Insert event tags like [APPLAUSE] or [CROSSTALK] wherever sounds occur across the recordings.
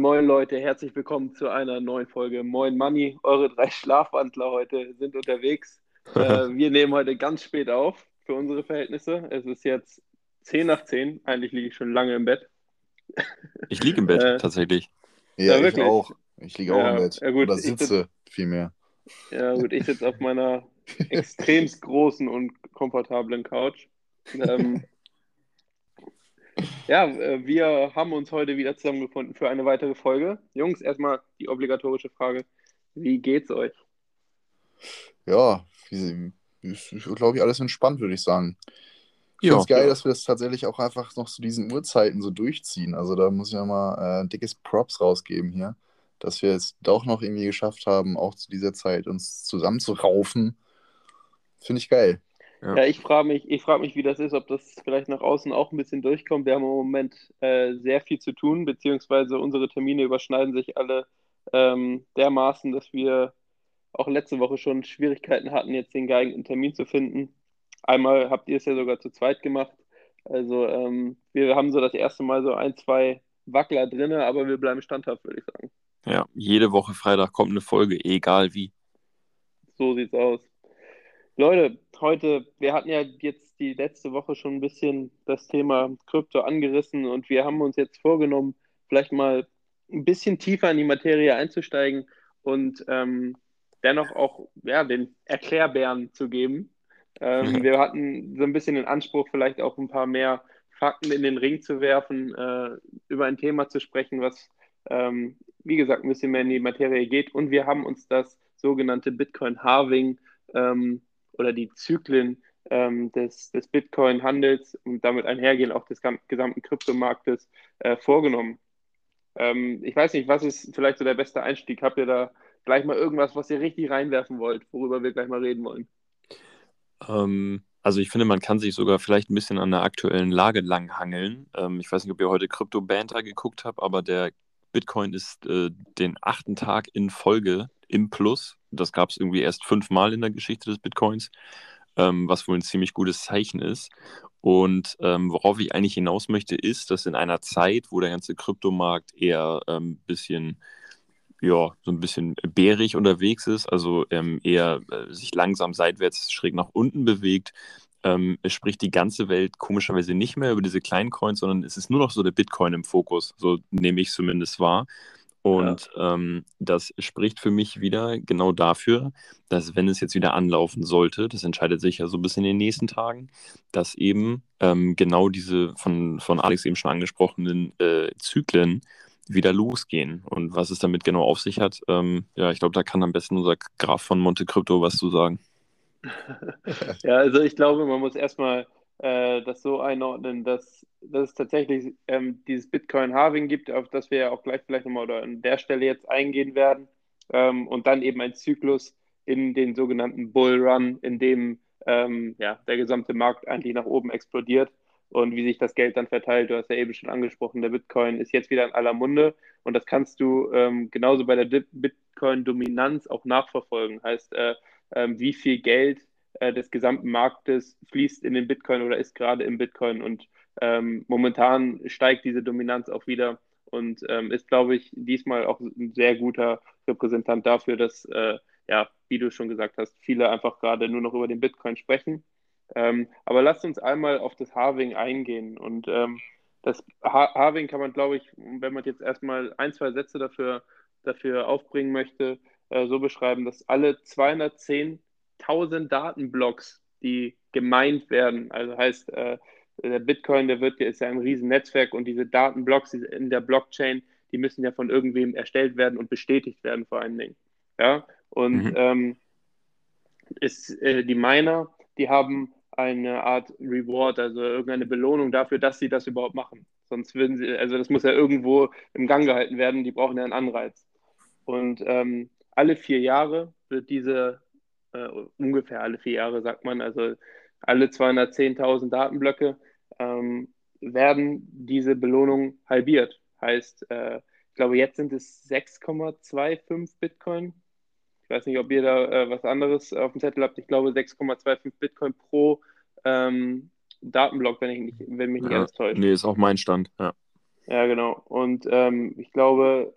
Moin, moin Leute, herzlich willkommen zu einer neuen Folge Moin Money. Eure drei Schlafwandler heute sind unterwegs. [LAUGHS] äh, wir nehmen heute ganz spät auf für unsere Verhältnisse. Es ist jetzt 10 nach 10. Eigentlich liege ich schon lange im Bett. Ich liege im Bett, [LAUGHS] äh, tatsächlich. Ja, ja ich auch. Ich liege auch im Bett. Ja, gut, Oder sitze vielmehr. Ja, gut, ich sitze auf meiner [LAUGHS] extremst großen und komfortablen Couch. Ähm, ja, äh, wir haben uns heute wieder zusammengefunden für eine weitere Folge. Jungs, erstmal die obligatorische Frage: Wie geht's euch? Ja, ist, glaube ich, alles entspannt, würde ich sagen. Ich finde es geil, ja. dass wir das tatsächlich auch einfach noch zu diesen Uhrzeiten so durchziehen. Also da muss ich nochmal äh, ein dickes Props rausgeben hier, dass wir es doch noch irgendwie geschafft haben, auch zu dieser Zeit uns zusammenzuraufen. Finde ich geil. Ja, ja ich frage mich, ich frag mich, wie das ist, ob das vielleicht nach außen auch ein bisschen durchkommt. Wir haben im Moment äh, sehr viel zu tun, beziehungsweise unsere Termine überschneiden sich alle ähm, dermaßen, dass wir auch letzte Woche schon Schwierigkeiten hatten, jetzt den geeigneten Termin zu finden. Einmal habt ihr es ja sogar zu zweit gemacht. Also ähm, wir haben so das erste Mal so ein, zwei Wackler drin, aber wir bleiben standhaft, würde ich sagen. Ja, jede Woche Freitag kommt eine Folge, egal wie. So sieht's aus. Leute, heute, wir hatten ja jetzt die letzte Woche schon ein bisschen das Thema Krypto angerissen und wir haben uns jetzt vorgenommen, vielleicht mal ein bisschen tiefer in die Materie einzusteigen und ähm, dennoch auch ja, den Erklärbären zu geben. Ähm. [LAUGHS] Wir hatten so ein bisschen den Anspruch, vielleicht auch ein paar mehr Fakten in den Ring zu werfen, äh, über ein Thema zu sprechen, was, ähm, wie gesagt, ein bisschen mehr in die Materie geht. Und wir haben uns das sogenannte Bitcoin-Halving ähm, oder die Zyklen ähm, des, des Bitcoin-Handels und damit einhergehen auch des gesamten Kryptomarktes äh, vorgenommen. Ähm, ich weiß nicht, was ist vielleicht so der beste Einstieg? Habt ihr da gleich mal irgendwas, was ihr richtig reinwerfen wollt, worüber wir gleich mal reden wollen? Ähm, also ich finde, man kann sich sogar vielleicht ein bisschen an der aktuellen Lage langhangeln. Ähm, ich weiß nicht, ob ihr heute Crypto Banter geguckt habt, aber der Bitcoin ist äh, den achten Tag in Folge im Plus. Das gab es irgendwie erst fünfmal in der Geschichte des Bitcoins, ähm, was wohl ein ziemlich gutes Zeichen ist. Und ähm, worauf ich eigentlich hinaus möchte, ist, dass in einer Zeit, wo der ganze Kryptomarkt eher ein ähm, bisschen ja, so ein bisschen bärig unterwegs ist, also ähm, eher äh, sich langsam seitwärts schräg nach unten bewegt, ähm, spricht die ganze Welt komischerweise nicht mehr über diese kleinen Coins, sondern es ist nur noch so der Bitcoin im Fokus, so nehme ich zumindest wahr. Und ja. ähm, das spricht für mich wieder genau dafür, dass wenn es jetzt wieder anlaufen sollte, das entscheidet sich ja so bis in den nächsten Tagen, dass eben ähm, genau diese von, von Alex eben schon angesprochenen äh, Zyklen wieder losgehen. Und was es damit genau auf sich hat, ähm, ja, ich glaube, da kann am besten unser Graf von Monte Crypto was zu sagen. [LAUGHS] ja, also ich glaube, man muss erstmal äh, das so einordnen, dass, dass es tatsächlich ähm, dieses Bitcoin-Halving gibt, auf das wir ja auch gleich vielleicht nochmal oder an der Stelle jetzt eingehen werden. Ähm, und dann eben ein Zyklus in den sogenannten Bull Run, in dem ähm, ja, der gesamte Markt eigentlich nach oben explodiert und wie sich das Geld dann verteilt. Du hast ja eben schon angesprochen, der Bitcoin ist jetzt wieder in aller Munde und das kannst du ähm, genauso bei der Bitcoin-Dominanz auch nachverfolgen. Heißt, äh, äh, wie viel Geld äh, des gesamten Marktes fließt in den Bitcoin oder ist gerade im Bitcoin und ähm, momentan steigt diese Dominanz auch wieder und ähm, ist, glaube ich, diesmal auch ein sehr guter Repräsentant dafür, dass, äh, ja, wie du schon gesagt hast, viele einfach gerade nur noch über den Bitcoin sprechen ähm, aber lasst uns einmal auf das Harving eingehen. Und ähm, das Harving kann man, glaube ich, wenn man jetzt erstmal ein, zwei Sätze dafür, dafür aufbringen möchte, äh, so beschreiben, dass alle 210.000 Datenblocks, die gemeint werden, also heißt, äh, der Bitcoin, der wird, ist ja ein Riesennetzwerk und diese Datenblocks in der Blockchain, die müssen ja von irgendwem erstellt werden und bestätigt werden vor allen Dingen. Ja, und mhm. ähm, ist, äh, die Miner, die haben eine Art Reward, also irgendeine Belohnung dafür, dass sie das überhaupt machen. Sonst würden sie, also das muss ja irgendwo im Gang gehalten werden, die brauchen ja einen Anreiz. Und ähm, alle vier Jahre wird diese, äh, ungefähr alle vier Jahre sagt man, also alle 210.000 Datenblöcke, ähm, werden diese Belohnungen halbiert. Heißt, äh, ich glaube, jetzt sind es 6,25 Bitcoin. Ich weiß nicht, ob ihr da äh, was anderes auf dem Zettel habt. Ich glaube, 6,25 Bitcoin pro ähm, Datenblock, wenn, ich nicht, wenn mich nicht Ja. alles täuscht. Nee, ist auch mein Stand. Ja. Ja, genau. Und ähm, ich glaube,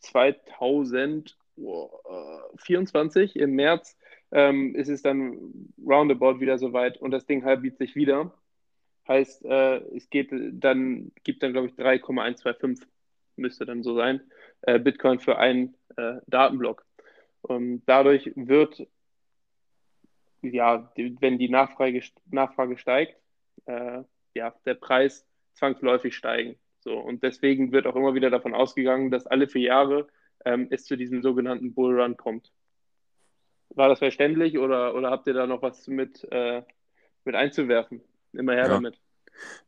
2024 im März ähm, ist es dann roundabout wieder soweit und das Ding halbiert sich wieder. Heißt, äh, es geht dann, gibt dann, glaube ich, 3,125, müsste dann so sein, äh, Bitcoin für einen äh, Datenblock. Und dadurch wird, ja, wenn die Nachfrage, Nachfrage steigt, äh, ja, der Preis zwangsläufig steigen. So, und deswegen wird auch immer wieder davon ausgegangen, dass alle vier Jahre ähm, es zu diesem sogenannten Bullrun kommt. War das verständlich oder, oder habt ihr da noch was mit, äh, mit einzuwerfen? Immer her Ja. damit.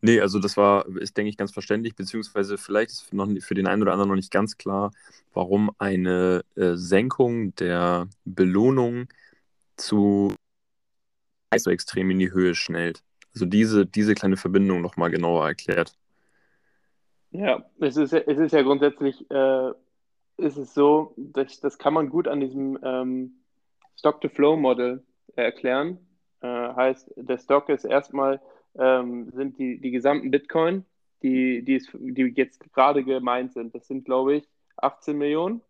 Nee, also das war, ist, denke ich, ganz verständlich, beziehungsweise vielleicht ist noch für den einen oder anderen noch nicht ganz klar, warum eine äh, Senkung der Belohnung zu so extrem in die Höhe schnellt. Also diese, diese kleine Verbindung nochmal genauer erklärt. Ja, es ist, es ist ja grundsätzlich, äh, ist es so, dass, das kann man gut an diesem ähm, Stock-to-Flow-Model erklären. Äh, heißt, der Stock ist erstmal, ähm, sind die, die gesamten Bitcoin, die, die, ist, die jetzt gerade gemeint sind. Das sind, glaube ich, 18 Millionen.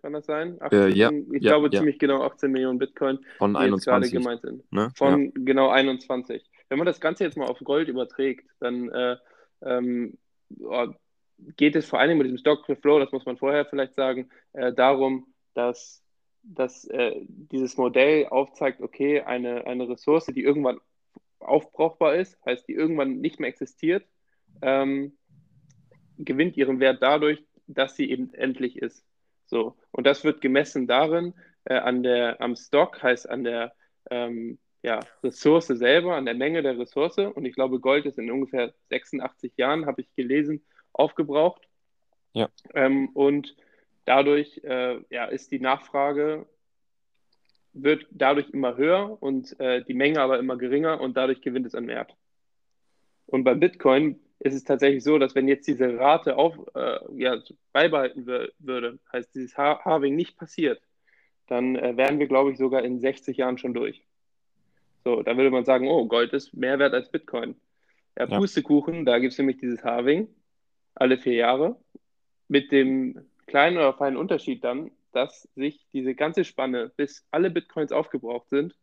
Kann das sein? 18, Äh, ja, ich ja, glaube ja. ziemlich genau 18 Millionen Bitcoin, Von die jetzt gerade 21. gemeint sind. Ne? Von genau 21. Wenn man das Ganze jetzt mal auf Gold überträgt, dann äh, ähm, oh, geht es vor allem mit diesem Stock to Flow, das muss man vorher vielleicht sagen, äh, darum, dass, dass äh, dieses Modell aufzeigt, okay, eine, eine Ressource, die irgendwann aufbrauchbar ist, heißt, die irgendwann nicht mehr existiert, ähm, gewinnt ihren Wert dadurch, dass sie eben endlich ist. So. Und das wird gemessen darin, äh, an der, am Stock, heißt an der ähm, ja, Ressource selber, an der Menge der Ressource. Und ich glaube, Gold ist in ungefähr 86 Jahren, habe ich gelesen, aufgebraucht. Ja. Ähm, und dadurch äh, ja, ist die Nachfrage, wird dadurch immer höher und äh, die Menge aber immer geringer und dadurch gewinnt es an Wert. Und bei Bitcoin ist es tatsächlich so, dass wenn jetzt diese Rate auf, äh, ja, beibehalten wür- würde, heißt dieses Ha- Halving nicht passiert, dann äh, wären wir, glaube ich, sogar in 60 Jahren schon durch. So, dann würde man sagen, oh, Gold ist mehr wert als Bitcoin. Ja, Ja. Pustekuchen, da gibt es nämlich dieses Halving alle vier Jahre mit dem kleinen oder feinen Unterschied dann, dass sich diese ganze Spanne, bis alle Bitcoins aufgebraucht sind,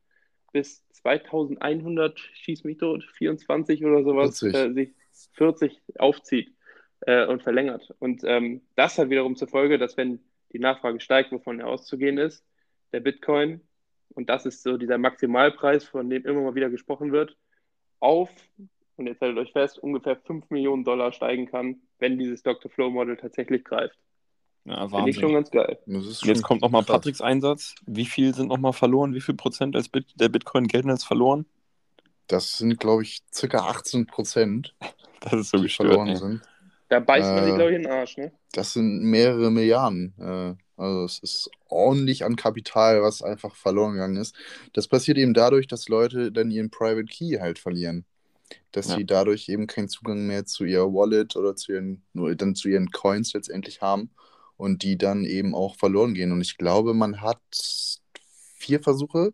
bis 2100, schieß mich tot, 24 oder sowas, 40. äh, sich 40 aufzieht äh, und verlängert. Und ähm, das hat wiederum zur Folge, dass wenn die Nachfrage steigt, wovon ja auszugehen ist, der Bitcoin, und das ist so dieser Maximalpreis, von dem immer mal wieder gesprochen wird, auf, und jetzt haltet euch fest, ungefähr 5 Millionen Dollar steigen kann, wenn dieses Dr. Flow-Model tatsächlich greift. Ja, Finde ich schon ganz geil. Das ist schon Jetzt kommt nochmal. Patricks Einsatz. Wie viel sind nochmal verloren? Wie viel Prozent als Bit der Bitcoin gelten als verloren? Das sind, glaube ich, circa 18 Prozent, [LAUGHS] Das ist so die gestört. verloren ey. sind. Da beißt man sich, Äh, glaube ich, in den Arsch, ne? Das sind mehrere Milliarden. Äh, also es ist ordentlich an Kapital, was einfach verloren gegangen ist. Das passiert eben dadurch, dass Leute dann ihren Private Key halt verlieren. Dass Ja. sie dadurch eben keinen Zugang mehr zu ihrer Wallet oder zu ihren, nur dann zu ihren Coins letztendlich haben und die dann eben auch verloren gehen. Und ich glaube, man hat vier Versuche,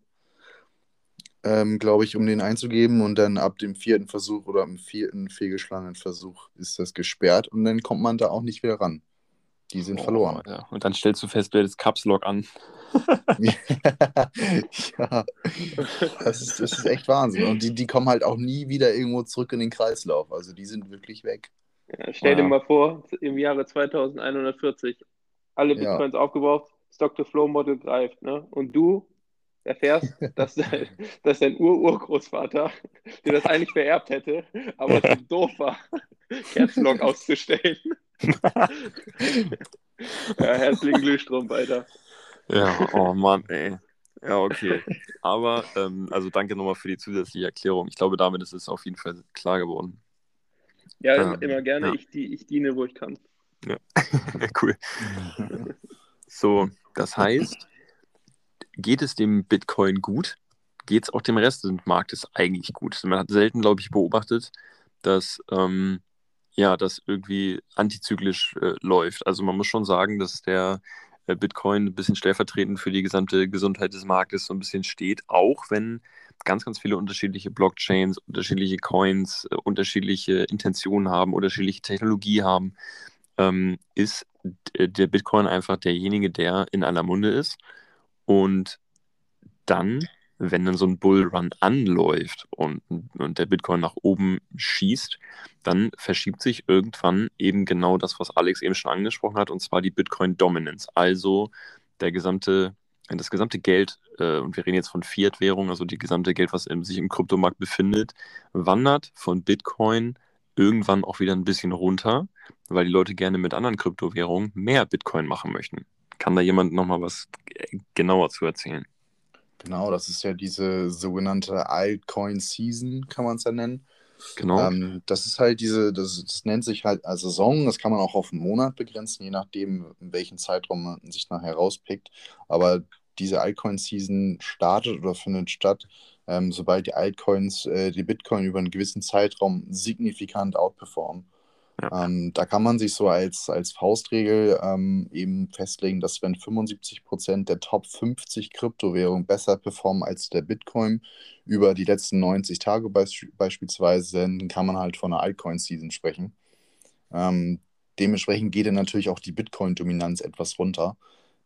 ähm, glaube ich, um den einzugeben und dann ab dem vierten Versuch oder am vierten fehlgeschlagenen Versuch ist das gesperrt und dann kommt man da auch nicht wieder ran. Die sind Oh, verloren. ja. Und dann stellst du fest, du hättest Caps Lock an. [LAUGHS] ja, das ist, das ist echt Wahnsinn. Und die, die kommen halt auch nie wieder irgendwo zurück in den Kreislauf. Also die sind wirklich weg. Ja, stell dir Ja. mal vor, im Jahre 2140, alle Ja. Bitcoins aufgebraucht, Stock-to-Flow-Model greift, ne? Und du erfährst, [LAUGHS] dass dein, dass dein Ur-Urgroßvater [LAUGHS] dir das eigentlich vererbt hätte, aber zu doof war, [LAUGHS] Caps-Lock auszustellen. ja, herzlichen Glühstrumpf, Alter. Ja, oh Mann, ey. Ja, okay. Aber, ähm, also danke nochmal für die zusätzliche Erklärung. Ich glaube, damit ist es auf jeden Fall klar geworden. Ja, ähm, immer, immer, gerne. Ja. Ich, ich diene, wo ich kann. [LAUGHS] Ja, cool. [LAUGHS] so, das heißt, geht es dem Bitcoin gut? Geht es auch dem Rest des Marktes eigentlich gut? Man hat selten, glaube ich, beobachtet, dass ähm, ja, das irgendwie antizyklisch äh, läuft. Also man muss schon sagen, dass der äh, Bitcoin ein bisschen stellvertretend für die gesamte Gesundheit des Marktes so ein bisschen steht, auch wenn ganz, ganz viele unterschiedliche Blockchains, unterschiedliche Coins, äh, unterschiedliche Intentionen haben, unterschiedliche Technologie haben, ähm, ist der Bitcoin einfach derjenige, der in aller Munde ist. Und dann, wenn dann so ein Bullrun anläuft und, und der Bitcoin nach oben schießt, dann verschiebt sich irgendwann eben genau das, was Alex eben schon angesprochen hat, und zwar die Bitcoin-Dominance. Also der gesamte das gesamte Geld, äh, und wir reden jetzt von Fiat-Währung, also die gesamte Geld, was im, sich im Kryptomarkt befindet, wandert von Bitcoin irgendwann auch wieder ein bisschen runter, weil die Leute gerne mit anderen Kryptowährungen mehr Bitcoin machen möchten. Kann da jemand nochmal was genauer zu erzählen? Genau, das ist ja diese sogenannte Altcoin-Season, kann man es ja nennen. Genau. Ähm, das ist halt diese, das, das, nennt sich halt als Saison, das kann man auch auf einen Monat begrenzen, je nachdem, in welchen Zeitraum man sich nachher rauspickt. Aber diese Altcoin-Season startet oder findet statt, ähm, sobald die Altcoins äh, die Bitcoin über einen gewissen Zeitraum signifikant outperformen. Ja. Ähm, da kann man sich so als, als Faustregel ähm, eben festlegen, dass wenn 75% der Top 50 Kryptowährungen besser performen als der Bitcoin über die letzten 90 Tage beisp beispielsweise, dann kann man halt von einer Altcoin-Season sprechen. Ähm, dementsprechend geht dann natürlich auch die Bitcoin-Dominanz etwas runter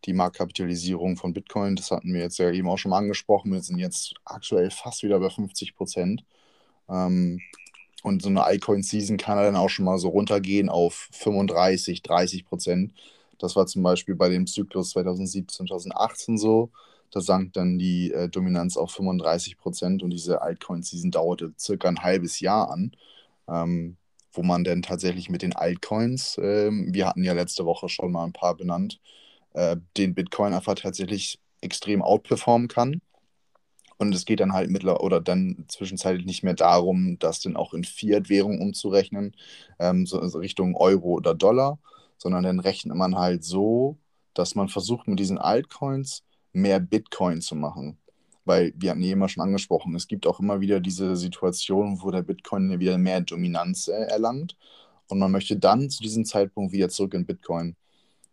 die Marktkapitalisierung von Bitcoin, das hatten wir jetzt ja eben auch schon mal angesprochen, wir sind jetzt aktuell fast wieder bei 50 Prozent. Ähm, und so eine iCoin-Season kann dann auch schon mal so runtergehen auf 35, 30 Prozent. Das war zum Beispiel bei dem Zyklus 2017, 2018 so. Da sank dann die äh, Dominanz auf 35 Prozent und diese Altcoin-Season dauerte circa ein halbes Jahr an, ähm, wo man dann tatsächlich mit den Altcoins, ähm, wir hatten ja letzte Woche schon mal ein paar benannt, äh, den Bitcoin einfach tatsächlich extrem outperformen kann. Und es geht dann halt mittler oder dann zwischenzeitlich nicht mehr darum, das dann auch in Fiat-Währung umzurechnen, ähm, so also Richtung Euro oder Dollar, sondern dann rechnet man halt so, dass man versucht, mit diesen Altcoins mehr Bitcoin zu machen. Weil wir hatten eben schon angesprochen, es gibt auch immer wieder diese Situation, wo der Bitcoin wieder mehr Dominanz äh, erlangt und man möchte dann zu diesem Zeitpunkt wieder zurück in Bitcoin.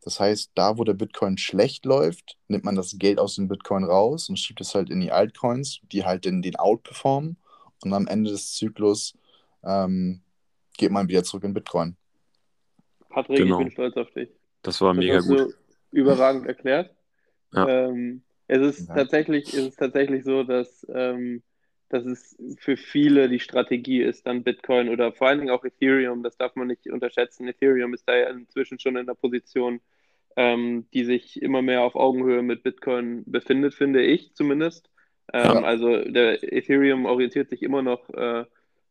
Das heißt, da, wo der Bitcoin schlecht läuft, nimmt man das Geld aus dem Bitcoin raus und schiebt es halt in die Altcoins, die halt den, den outperformen. Und am Ende des Zyklus ähm, geht man wieder zurück in Bitcoin. Patrick, genau. ich bin stolz auf dich. Das war das mega gut. So überragend erklärt. Ja. Ähm, es, ist ja. tatsächlich, es ist tatsächlich so, dass, ähm, dass es für viele die Strategie ist, dann Bitcoin oder vor allen Dingen auch Ethereum, das darf man nicht unterschätzen. Ethereum ist da ja inzwischen schon in der Position, ähm, die sich immer mehr auf Augenhöhe mit Bitcoin befindet, finde ich zumindest. Ähm, ja. Also der Ethereum orientiert sich immer noch äh,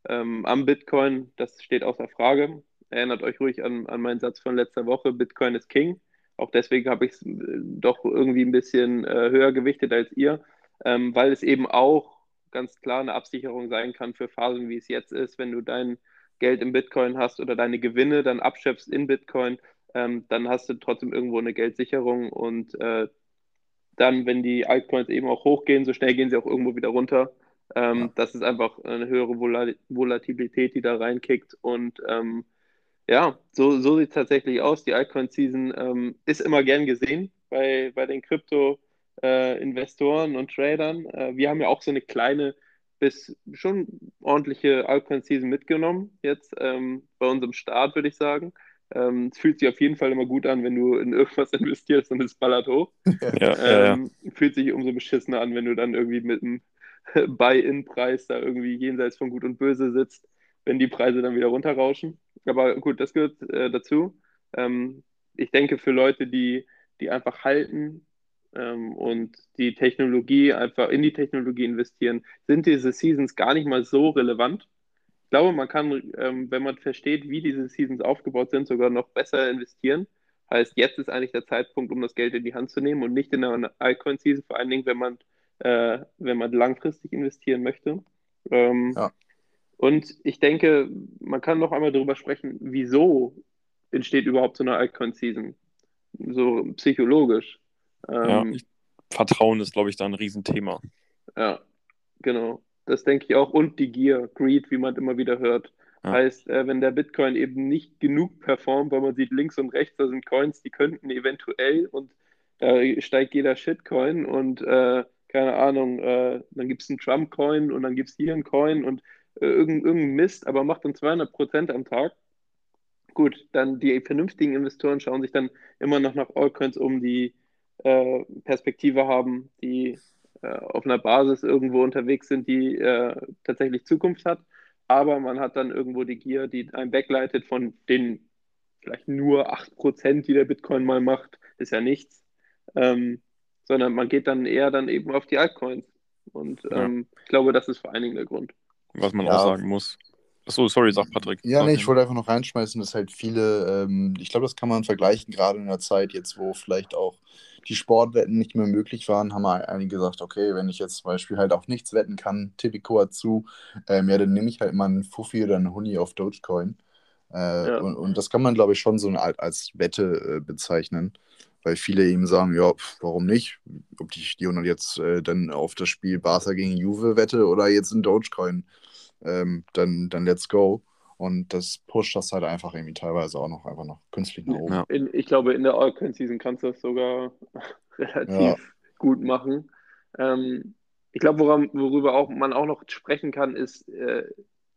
ähm, am Bitcoin, das steht außer Frage. Erinnert euch ruhig an, an meinen Satz von letzter Woche, Bitcoin ist King. Auch deswegen habe ich es äh, doch irgendwie ein bisschen äh, höher gewichtet als ihr, ähm, weil es eben auch ganz klar eine Absicherung sein kann für Phasen, wie es jetzt ist, wenn du dein Geld in Bitcoin hast oder deine Gewinne dann abschöpfst in Bitcoin, ähm, dann hast du trotzdem irgendwo eine Geldsicherung und äh, dann, wenn die Altcoins eben auch hochgehen, so schnell gehen sie auch irgendwo wieder runter. Ähm, ja. Das ist einfach eine höhere Vol Volatilität, die da reinkickt und ähm, ja, so, so sieht es tatsächlich aus. Die Altcoin-Season ähm, ist immer gern gesehen bei, bei den Krypto-Investoren äh, und Tradern. Äh, wir haben ja auch so eine kleine bis schon ordentliche Altcoin-Season mitgenommen, jetzt ähm, bei unserem Start, würde ich sagen. Ähm, es fühlt sich auf jeden Fall immer gut an, wenn du in irgendwas [LAUGHS] investierst und es ballert hoch. [LAUGHS] Ja, ähm, ja. Fühlt sich umso beschissener an, wenn du dann irgendwie mit einem [LAUGHS] Buy-in-Preis da irgendwie jenseits von Gut und Böse sitzt, wenn die Preise dann wieder runterrauschen. Aber gut, das gehört äh, dazu. Ähm, ich denke, für Leute, die, die einfach halten ähm, und die Technologie einfach in die Technologie investieren, sind diese Seasons gar nicht mal so relevant ich glaube, man kann, ähm, wenn man versteht, wie diese Seasons aufgebaut sind, sogar noch besser investieren. Heißt, jetzt ist eigentlich der Zeitpunkt, um das Geld in die Hand zu nehmen und nicht in einer Altcoin-Season, vor allen Dingen, wenn man, äh, wenn man langfristig investieren möchte. Ähm, ja. Und ich denke, man kann noch einmal darüber sprechen, wieso entsteht überhaupt so eine Altcoin-Season? So psychologisch. Ja, ähm, Vertrauen ist, glaube ich, da ein Riesenthema. Ja, genau. Das denke ich auch. Und die Gier, Greed, wie man immer wieder hört. Ja. Heißt, äh, wenn der Bitcoin eben nicht genug performt, weil man sieht links und rechts, da sind Coins, die könnten eventuell und da steigt jeder Shitcoin und äh, keine Ahnung, äh, dann gibt es einen Trump-Coin und dann gibt es hier einen Coin und äh, irgendein, irgendein Mist, aber macht dann 200 Prozent am Tag. Gut, dann die vernünftigen Investoren schauen sich dann immer noch nach Altcoins um, die äh, Perspektive haben, die äh, auf einer Basis irgendwo unterwegs sind, die äh, tatsächlich Zukunft hat. Aber man hat dann irgendwo die Gier, die einen wegleitet von den vielleicht nur 8%, die der Bitcoin mal macht, ist ja nichts. Ähm, sondern man geht dann eher dann eben auf die Altcoins. Und ähm, ja. ich glaube, das ist vor allen Dingen der Grund. Was man ja. auch sagen muss. Achso, sorry, sag Patrick. Ja, nee, ich wollte einfach noch reinschmeißen, dass halt viele, ähm, ich glaube, das kann man vergleichen, gerade in der Zeit jetzt, wo vielleicht auch die Sportwetten nicht mehr möglich waren, haben einige gesagt, okay, wenn ich jetzt zum Beispiel halt auf nichts wetten kann, Tipico hat zu, ähm, ja, dann nehme ich halt mal einen Fuffi oder einen Huni auf Dogecoin. Äh, ja. und, und, das kann man, glaube ich, schon so als Wette äh, bezeichnen, weil viele eben sagen, ja, warum nicht? Ob die, die jetzt äh, dann auf das Spiel Barca gegen Juve wette oder jetzt in Dogecoin, ähm, dann, dann let's go. Und das pusht das halt einfach irgendwie teilweise auch noch einfach noch künstlich nach oben. Ja. In, ich glaube, in der All-Coin-Season kannst du das sogar [LAUGHS] relativ ja. gut machen. Ähm, ich glaube, worüber auch, man auch noch sprechen kann, ist, äh,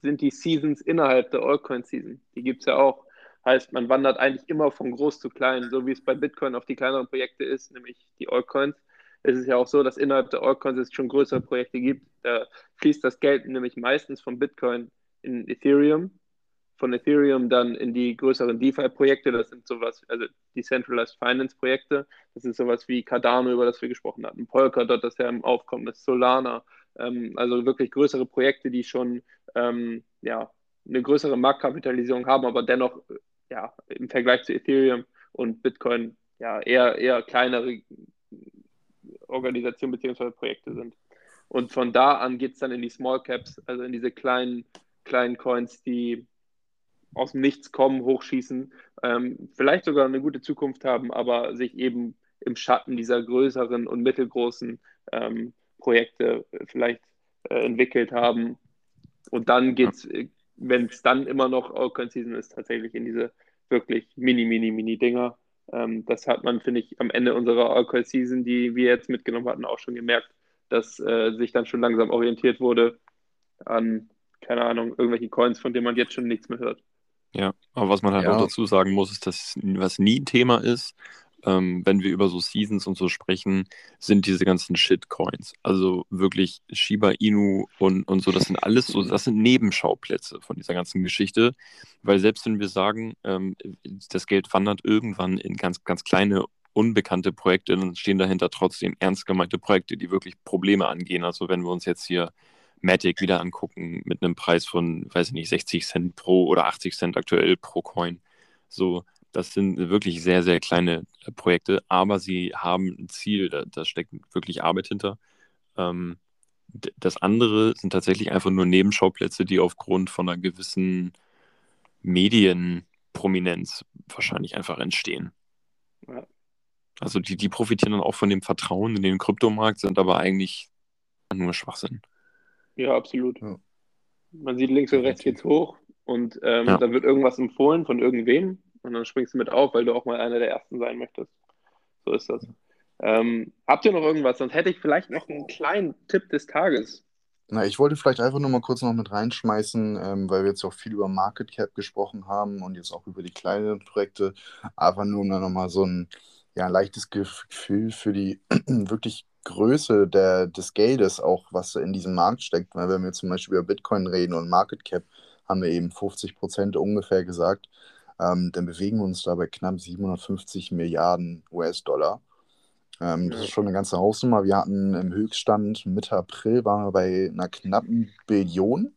sind die Seasons innerhalb der Allcoin-Season. Die gibt es ja auch. Heißt, man wandert eigentlich immer von groß zu klein, so wie es bei Bitcoin auf die kleineren Projekte ist, nämlich die Altcoins. Es ist ja auch so, dass innerhalb der Altcoins es schon größere Projekte gibt. Da fließt das Geld nämlich meistens von Bitcoin in Ethereum von Ethereum dann in die größeren DeFi-Projekte. Das sind sowas, also Decentralized Finance-Projekte. Das ist sowas wie Cardano, über das wir gesprochen hatten, Polkadot, das ja im Aufkommen ist, Solana. Ähm, also wirklich größere Projekte, die schon ähm, ja, eine größere Marktkapitalisierung haben, aber dennoch ja, im Vergleich zu Ethereum und Bitcoin ja, eher, eher kleinere Organisationen bzw. Projekte sind. Und von da an geht es dann in die Small Caps, also in diese kleinen, kleinen Coins, die aus dem Nichts kommen, hochschießen, ähm, vielleicht sogar eine gute Zukunft haben, aber sich eben im Schatten dieser größeren und mittelgroßen ähm, Projekte vielleicht äh, entwickelt haben. Und dann geht es, äh, wenn es dann immer noch All Season ist, tatsächlich in diese wirklich mini, mini, mini Dinger. Ähm, das hat man, finde ich, am Ende unserer All Season, die wir jetzt mitgenommen hatten, auch schon gemerkt, dass äh, sich dann schon langsam orientiert wurde an, keine Ahnung, irgendwelche Coins, von denen man jetzt schon nichts mehr hört. Ja, aber was man halt ja. auch dazu sagen muss, ist, dass was nie ein Thema ist, ähm, wenn wir über so Seasons und so sprechen, sind diese ganzen Shitcoins. Also wirklich Shiba Inu und, und so, das sind alles so, das sind Nebenschauplätze von dieser ganzen Geschichte. Weil selbst wenn wir sagen, ähm, das Geld wandert irgendwann in ganz, ganz kleine unbekannte Projekte, dann stehen dahinter trotzdem ernst gemeinte Projekte, die wirklich Probleme angehen. Also wenn wir uns jetzt hier Matic wieder angucken mit einem Preis von, weiß ich nicht, 60 Cent pro oder 80 Cent aktuell pro Coin. So, das sind wirklich sehr, sehr kleine äh, Projekte, aber sie haben ein Ziel, da, da steckt wirklich Arbeit hinter. Ähm, das andere sind tatsächlich einfach nur Nebenschauplätze, die aufgrund von einer gewissen Medienprominenz wahrscheinlich einfach entstehen. Ja. Also die, die profitieren dann auch von dem Vertrauen in den Kryptomarkt, sind aber eigentlich nur Schwachsinn. Ja, absolut. Ja. Man sieht links und rechts geht's hoch und ähm, ja. da wird irgendwas empfohlen von irgendwem und dann springst du mit auf, weil du auch mal einer der Ersten sein möchtest. So ist das. Ähm, habt ihr noch irgendwas? Sonst hätte ich vielleicht noch einen kleinen Tipp des Tages. Na, ich wollte vielleicht einfach nur mal kurz noch mit reinschmeißen, ähm, weil wir jetzt auch viel über Market Cap gesprochen haben und jetzt auch über die kleinen Projekte. Einfach nur um da nochmal so ein ja, leichtes Gefühl für die [CLEARS THROAT] wirklich Größe der, des Geldes auch, was in diesem Markt steckt. Weil wenn wir zum Beispiel über Bitcoin reden und Market Cap, haben wir eben 50 Prozent ungefähr gesagt, ähm, dann bewegen wir uns da bei knapp 750 Milliarden US-Dollar. Ähm, das ist schon eine ganze Hausnummer. Wir hatten im Höchststand Mitte April waren wir bei einer knappen Billion.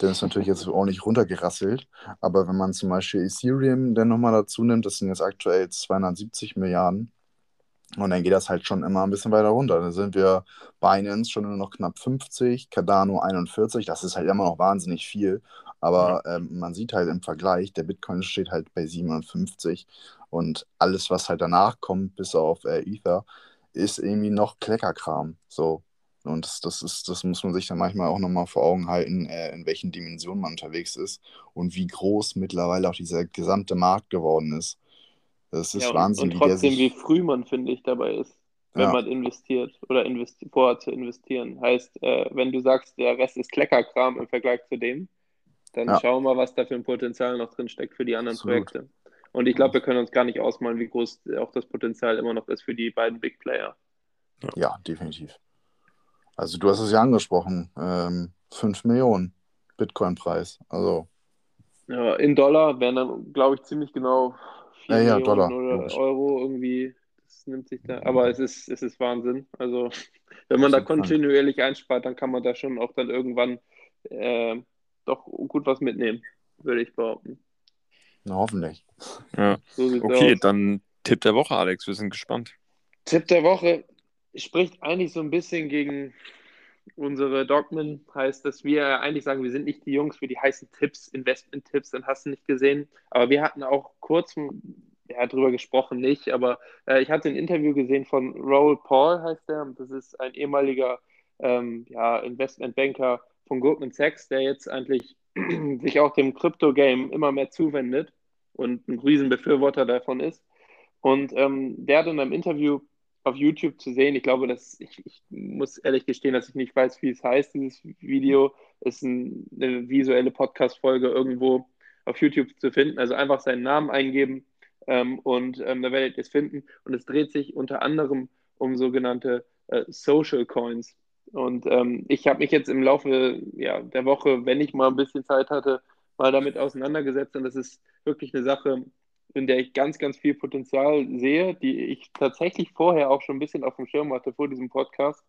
Der ist natürlich jetzt ordentlich runtergerasselt. Aber wenn man zum Beispiel Ethereum dann nochmal dazu nimmt, das sind jetzt aktuell 270 Milliarden Und dann geht das halt schon immer ein bisschen weiter runter. Dann sind wir Binance schon nur noch knapp 50, Cardano 41. Das ist halt immer noch wahnsinnig viel. Aber ja. ähm, man sieht halt im Vergleich, der Bitcoin steht halt bei 57 und alles, was halt danach kommt, bis auf äh, Ether, ist irgendwie noch Kleckerkram. So. Und das, das, ist, das muss man sich dann manchmal auch nochmal vor Augen halten, äh, in welchen Dimensionen man unterwegs ist und wie groß mittlerweile auch dieser gesamte Markt geworden ist. Das ist ja, Wahnsinn. Und trotzdem, wie, wie früh man, finde ich, dabei ist, wenn ja. man investiert oder investi vorhat zu investieren. Heißt, äh, wenn du sagst, der Rest ist Kleckerkram im Vergleich zu dem, dann ja. schauen wir, was da für ein Potenzial noch drin steckt für die anderen Absolut. Projekte. Und ich glaube, wir können uns gar nicht ausmalen, wie groß auch das Potenzial immer noch ist für die beiden Big Player. Ja, definitiv. Also du hast es ja angesprochen, ähm, 5 Millionen Bitcoin-Preis. Also. Ja, in Dollar wären dann, glaube ich, ziemlich genau 4 ja, ja, Dollar, oder Euro irgendwie. Das nimmt sich da. Aber es ist, es ist Wahnsinn. Also wenn man da kontinuierlich einspart, dann kann man da schon auch dann irgendwann äh, doch gut was mitnehmen, würde ich behaupten. Na, hoffentlich. Ja. So okay, aus. dann Tipp der Woche, Alex. Wir sind gespannt. Tipp der Woche spricht eigentlich so ein bisschen gegen unsere Dogmen. Heißt, dass wir eigentlich sagen, wir sind nicht die Jungs für die heißen Tipps, Investment-Tipps, dann hast du nicht gesehen. Aber wir hatten auch kurz ja, drüber gesprochen, nicht. Aber äh, ich hatte ein Interview gesehen von Raoul Paul, heißt der. Das ist ein ehemaliger ähm, ja, Investmentbanker von Goldman Sachs, der jetzt eigentlich [CLEARS THROAT] sich auch dem Crypto-Game immer mehr zuwendet und ein Riesenbefürworter davon ist. Und ähm, der hat in einem Interview auf YouTube zu sehen, ich glaube, dass ich, ich, muss ehrlich gestehen, dass ich nicht weiß, wie es heißt, dieses Video ist ein, eine visuelle Podcast-Folge irgendwo auf YouTube zu finden. Also einfach seinen Namen eingeben ähm, und ähm, da werdet ihr es finden. Und es dreht sich unter anderem um sogenannte äh, Social Coins. Und ähm, ich habe mich jetzt im Laufe ja, der Woche, wenn ich mal ein bisschen Zeit hatte, mal damit auseinandergesetzt. Und das ist wirklich eine Sache, in der ich ganz, ganz viel Potenzial sehe, die ich tatsächlich vorher auch schon ein bisschen auf dem Schirm hatte vor diesem Podcast.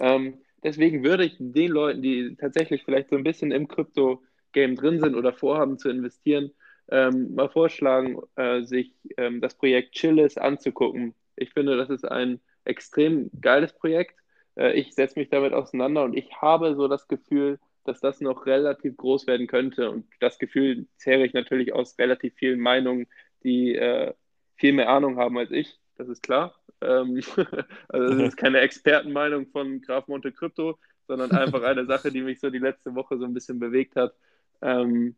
Ähm, deswegen würde ich den Leuten, die tatsächlich vielleicht so ein bisschen im Krypto-Game drin sind oder vorhaben zu investieren, ähm, mal vorschlagen, äh, sich ähm, das Projekt Chillis anzugucken. Ich finde, das ist ein extrem geiles Projekt. Äh, ich setze mich damit auseinander und ich habe so das Gefühl, dass das noch relativ groß werden könnte. Und das Gefühl zehre ich natürlich aus relativ vielen Meinungen, die äh, viel mehr Ahnung haben als ich. Das ist klar. Ähm, [LAUGHS] also das ist keine Expertenmeinung von Graf Monte Crypto, sondern einfach eine Sache, die mich so die letzte Woche so ein bisschen bewegt hat. Ähm,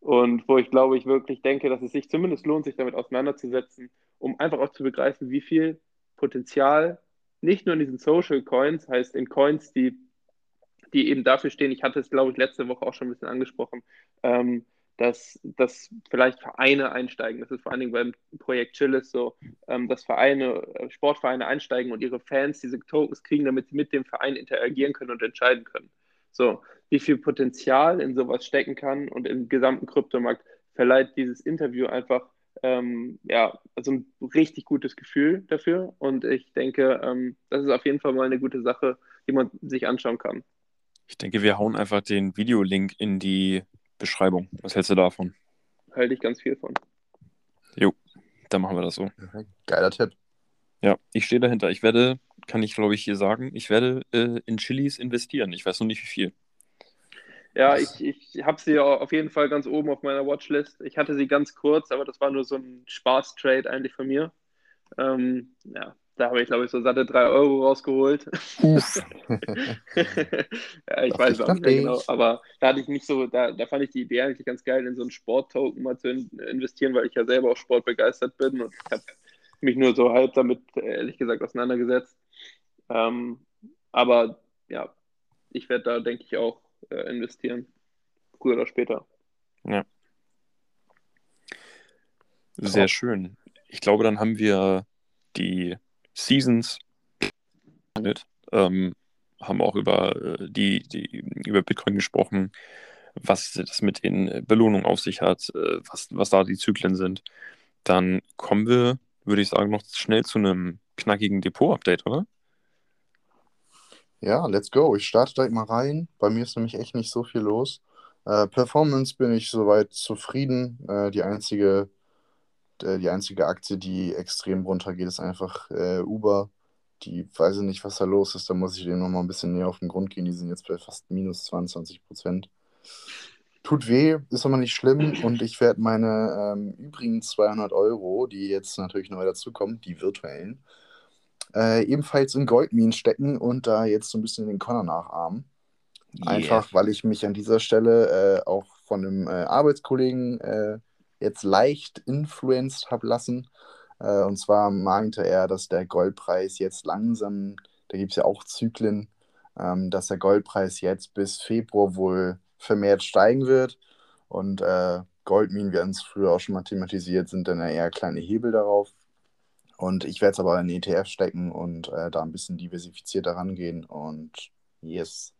und wo ich glaube, ich wirklich denke, dass es sich zumindest lohnt, sich damit auseinanderzusetzen, um einfach auch zu begreifen, wie viel Potenzial nicht nur in diesen Social Coins, heißt in Coins, die, die eben dafür stehen, ich hatte es, glaube ich, letzte Woche auch schon ein bisschen angesprochen, ähm, dass, dass vielleicht Vereine einsteigen. Das ist vor allen Dingen beim Projekt Chillis so, ähm, dass Vereine, äh, Sportvereine einsteigen und ihre Fans diese Tokens kriegen, damit sie mit dem Verein interagieren können und entscheiden können. So, wie viel Potenzial in sowas stecken kann und im gesamten Kryptomarkt verleiht dieses Interview einfach ähm, ja, also ein richtig gutes Gefühl dafür. Und ich denke, ähm, das ist auf jeden Fall mal eine gute Sache, die man sich anschauen kann. Ich denke, wir hauen einfach den Videolink in die Beschreibung. Was hältst du davon? Halte ich ganz viel von. Jo, dann machen wir das so. Geiler Tipp. Ja, ich stehe dahinter. Ich werde, kann ich glaube ich hier sagen, ich werde äh, in Chilis investieren. Ich weiß noch nicht wie viel. Ja, ich, ich habe sie auf jeden Fall ganz oben auf meiner Watchlist. Ich hatte sie ganz kurz, aber das war nur so ein Spaß-Trade eigentlich von mir. Ähm, ja, da habe ich, glaube ich, so satte 3 Euro rausgeholt. [LAUGHS] ja, ich das weiß auch nicht mehr genau. Aber da hatte ich nicht so, da, da fand ich die Idee eigentlich ganz geil, in so einen Sport-Token mal zu investieren, weil ich ja selber auch sportbegeistert bin und ich habe mich nur so halb damit, ehrlich gesagt, auseinandergesetzt. Ähm, aber ja, ich werde da, denke ich, auch äh, investieren. Früher oder später. Ja. Sehr oh. schön. Ich glaube, dann haben wir die Seasons ähm, haben auch über äh, die, die über Bitcoin gesprochen, was das mit den Belohnungen auf sich hat, äh, was, was da die Zyklen sind. Dann kommen wir, würde ich sagen, noch schnell zu einem knackigen Depot-Update, oder? Ja, let's go. Ich starte direkt mal rein. Bei mir ist nämlich echt nicht so viel los. Äh, Performance bin ich soweit zufrieden. Äh, die einzige die einzige Aktie, die extrem runtergeht, ist einfach äh, Uber. Die weiß ich nicht, was da los ist. Da muss ich dem nochmal ein bisschen näher auf den Grund gehen. Die sind jetzt bei fast minus 22 Prozent. Tut weh, ist aber nicht schlimm. Und ich werde meine ähm, übrigen 200 Euro, die jetzt natürlich neu dazukommen, die virtuellen, äh, ebenfalls in Goldminen stecken und da jetzt so ein bisschen den Connor nachahmen. Yeah. Einfach, weil ich mich an dieser Stelle äh, auch von einem äh, Arbeitskollegen äh, jetzt leicht influenced habe lassen. Äh, und zwar meinte er, dass der Goldpreis jetzt langsam, da gibt es ja auch Zyklen, ähm, dass der Goldpreis jetzt bis Februar wohl vermehrt steigen wird. Und äh, Goldminen, wir haben es früher auch schon mal thematisiert, sind dann eher kleine Hebel darauf. Und ich werde es aber in ETF stecken und äh, da ein bisschen diversifizierter rangehen. Und yes.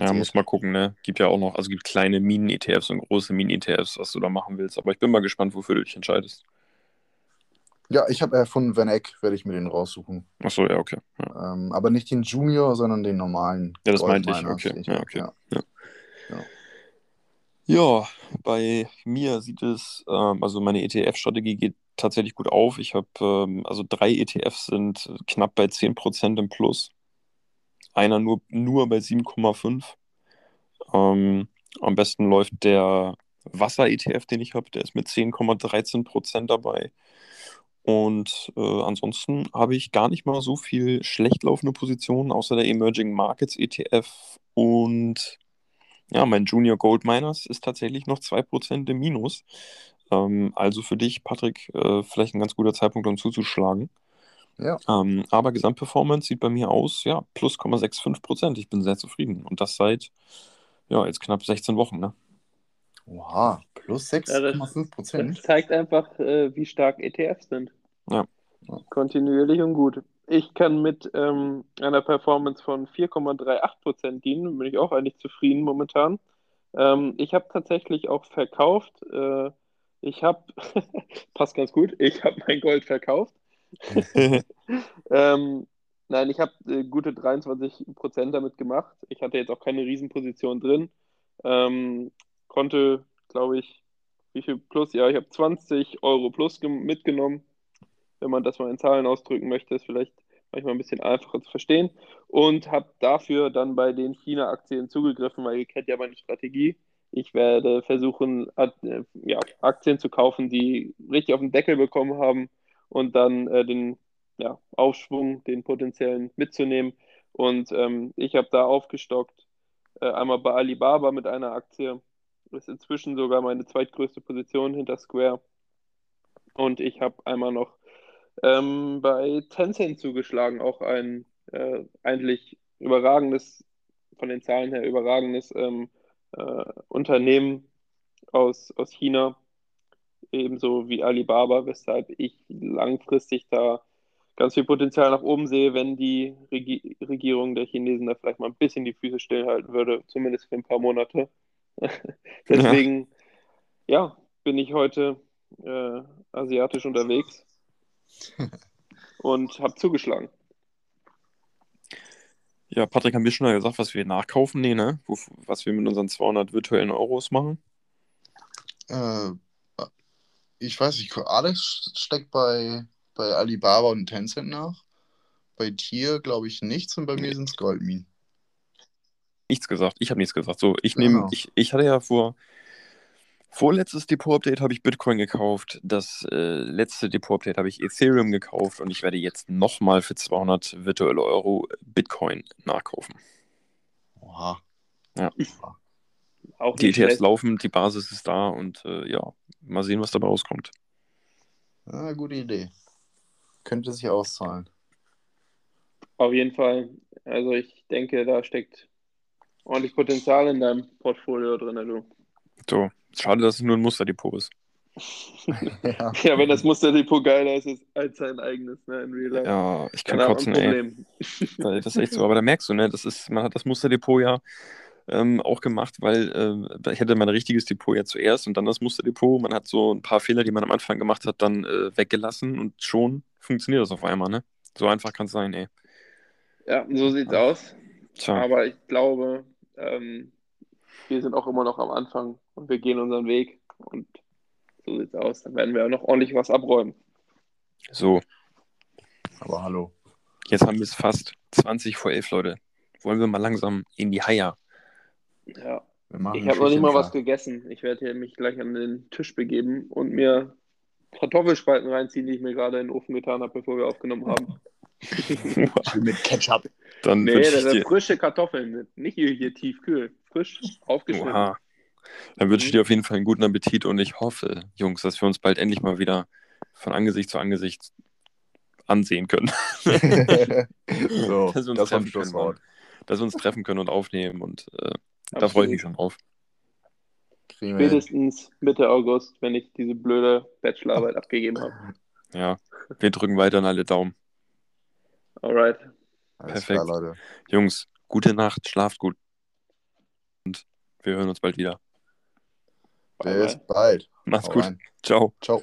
Ja, muss mal gucken, ne? Gibt ja auch noch, also gibt kleine Minen-ETFs und große Minen-ETFs, was du da machen willst. Aber ich bin mal gespannt, wofür du dich entscheidest. Ja, ich habe äh, von Van Eck, werde ich mir den raussuchen. Achso, ja, okay. Ja. Ähm, aber nicht den Junior, sondern den normalen. Ja, das meinte ich, okay. Ja, okay. Ja. Ja. ja. ja. bei mir sieht es, ähm, also meine ETF-Strategie geht tatsächlich gut auf. Ich habe, ähm, also drei ETFs sind knapp bei 10% im Plus. Einer nur, nur bei 7,5. Ähm, am besten läuft der Wasser-ETF, den ich habe, der ist mit 10,13% dabei. Und äh, ansonsten habe ich gar nicht mal so viel schlecht laufende Positionen, außer der Emerging Markets ETF. Und ja, mein Junior Gold Miners ist tatsächlich noch 2% im Minus. Ähm, also für dich, Patrick, äh, vielleicht ein ganz guter Zeitpunkt, um zuzuschlagen. Ja. Ähm, aber Gesamtperformance sieht bei mir aus, ja, plus 0,65% Ich bin sehr zufrieden. Und das seit, ja, jetzt knapp 16 Wochen, ne? Oha, plus 6,5 Prozent. Ja, das zeigt einfach, äh, wie stark ETFs sind. Ja. Kontinuierlich und gut. Ich kann mit ähm, einer Performance von 4,38% dienen, bin ich auch eigentlich zufrieden momentan. Ähm, ich habe tatsächlich auch verkauft. Äh, ich habe, [LAUGHS] passt ganz gut, ich habe mein Gold verkauft. [LAUGHS] ähm, nein, ich habe äh, gute 23% damit gemacht. Ich hatte jetzt auch keine Riesenposition drin. Ähm, konnte, glaube ich, wie viel plus? Ja, ich habe 20 Euro plus mitgenommen. Wenn man das mal in Zahlen ausdrücken möchte, ist vielleicht manchmal ein bisschen einfacher zu verstehen. Und habe dafür dann bei den China-Aktien zugegriffen, weil ihr kennt ja meine Strategie. Ich werde versuchen, äh, ja, Aktien zu kaufen, die richtig auf den Deckel bekommen haben und dann äh, den ja, Aufschwung, den potenziellen mitzunehmen. Und ähm, ich habe da aufgestockt, äh, einmal bei Alibaba mit einer Aktie, ist inzwischen sogar meine zweitgrößte Position hinter Square. Und ich habe einmal noch ähm, bei Tencent zugeschlagen, auch ein äh, eigentlich überragendes, von den Zahlen her überragendes ähm, äh, Unternehmen aus, aus China, ebenso wie Alibaba, weshalb ich langfristig da ganz viel Potenzial nach oben sehe, wenn die Regi Regierung der Chinesen da vielleicht mal ein bisschen die Füße stillhalten würde, zumindest für ein paar Monate. [LAUGHS] Deswegen, ja. ja. bin ich heute äh, asiatisch unterwegs [LAUGHS] und habe zugeschlagen. Ja, Patrick, haben wir schon mal gesagt, was wir nachkaufen? Nee, ne? Was wir mit unseren 200 virtuellen Euros machen? Äh, ich weiß nicht, Alex steckt bei, bei Alibaba und Tencent nach. Bei dir glaube ich nichts und bei mir sind es Goldminen nichts gesagt. Ich habe nichts gesagt. So, ich nehme, genau. ich, ich hatte ja vor vorletztes Depot-Update habe ich Bitcoin gekauft. Das äh, letzte Depot-Update habe ich Ethereum gekauft und ich werde jetzt nochmal für 200 virtuelle Euro Bitcoin nachkaufen. Oha. Ja. Auch die ETFs schlecht. laufen, die Basis ist da und äh, ja, mal sehen, was dabei rauskommt. Ja, gute Idee. Könnte sich auszahlen. Auf jeden Fall. Also ich denke, da steckt ordentlich Potenzial in deinem Portfolio drin, du. So, schade, dass es nur ein Musterdepot ist. [LAUGHS] ja. ja. wenn das Musterdepot geiler ist, ist als sein eigenes, ne, in Real Life. Ja, ich kann kotzen, ey. Das ist echt so, aber da merkst du, ne, das ist, man hat das Musterdepot ja ähm, auch gemacht, weil äh, ich hatte mein richtiges Depot ja zuerst und dann das Musterdepot. Man hat so ein paar Fehler, die man am Anfang gemacht hat, dann äh, weggelassen und schon funktioniert das auf einmal, ne? So einfach kann es sein, ey. Ja, so sieht's aus. Tja. Aber ich glaube, ähm, wir sind auch immer noch am Anfang und wir gehen unseren Weg. Und So sieht's aus. Dann werden wir auch noch ordentlich was abräumen. So. Aber hallo. Jetzt haben wir es fast 20 vor 11, Leute. Wollen wir mal langsam in die Haier? Ja. Ich habe noch nicht mal was gegessen. Ich werde hier mich gleich an den Tisch begeben und mir Kartoffelspalten reinziehen, die ich mir gerade in den Ofen getan habe, bevor wir aufgenommen haben. [LAUGHS] mit Ketchup. Dann nee, das sind frische Kartoffeln, nicht hier, hier tiefkühl. Frisch, aufgeschnitten. Oha. Dann wünsche ich mhm. dir auf jeden Fall einen guten Appetit und ich hoffe, Jungs, dass wir uns bald endlich mal wieder von Angesicht zu Angesicht ansehen können. [LAUGHS] [LAUGHS] so, dass wir uns das treffen können, dass wir uns treffen können und aufnehmen und äh, da freue ich mich schon drauf. Spätestens Mitte August, wenn ich diese blöde Bachelorarbeit abgegeben habe. Ja, wir drücken weiter an alle Daumen. Alright. Perfekt. Klar, Jungs, gute Nacht, schlaft gut. Und wir hören uns bald wieder. Bis bald. Macht's Hau gut. Rein. Ciao. Ciao.